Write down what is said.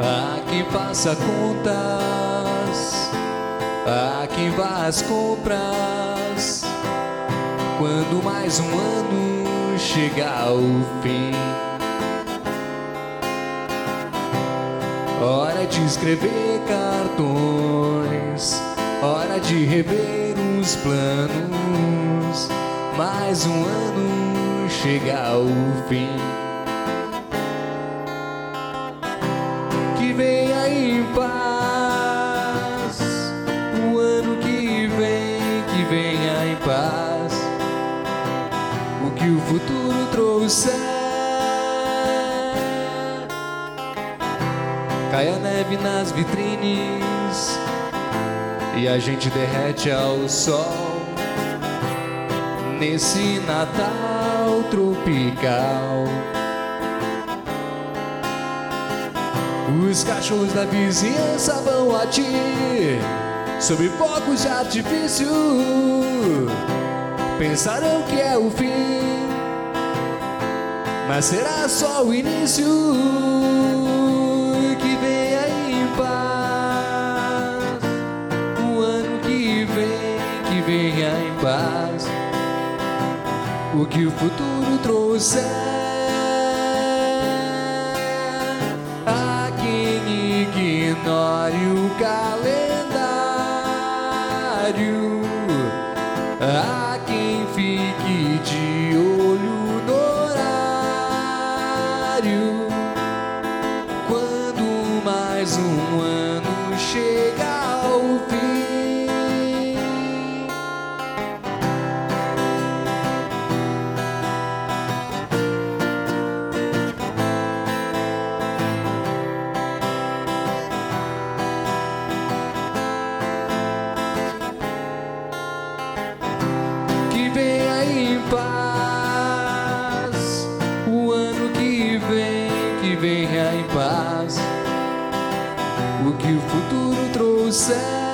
Há quem faça contas, há quem vá às compras. Quando mais um ano chegar ao fim, hora de escrever cartões, hora de rever os planos. Mais um ano chegar ao fim. Paz. O ano que vem, que venha em paz. O que o futuro trouxer. Cai a neve nas vitrines e a gente derrete ao sol. Nesse Natal tropical. Os cachorros da vizinhança vão latir sobre fogos de artifício. Pensarão que é o fim, mas será só o início. Que venha em paz, o ano que vem, que venha em paz. O que o futuro trouxer. Ignore o calendário. Há quem fique de olho no horário. Quando mais um ano chega ao fim. Paz. O ano que vem, que venha em paz. O que o futuro trouxer.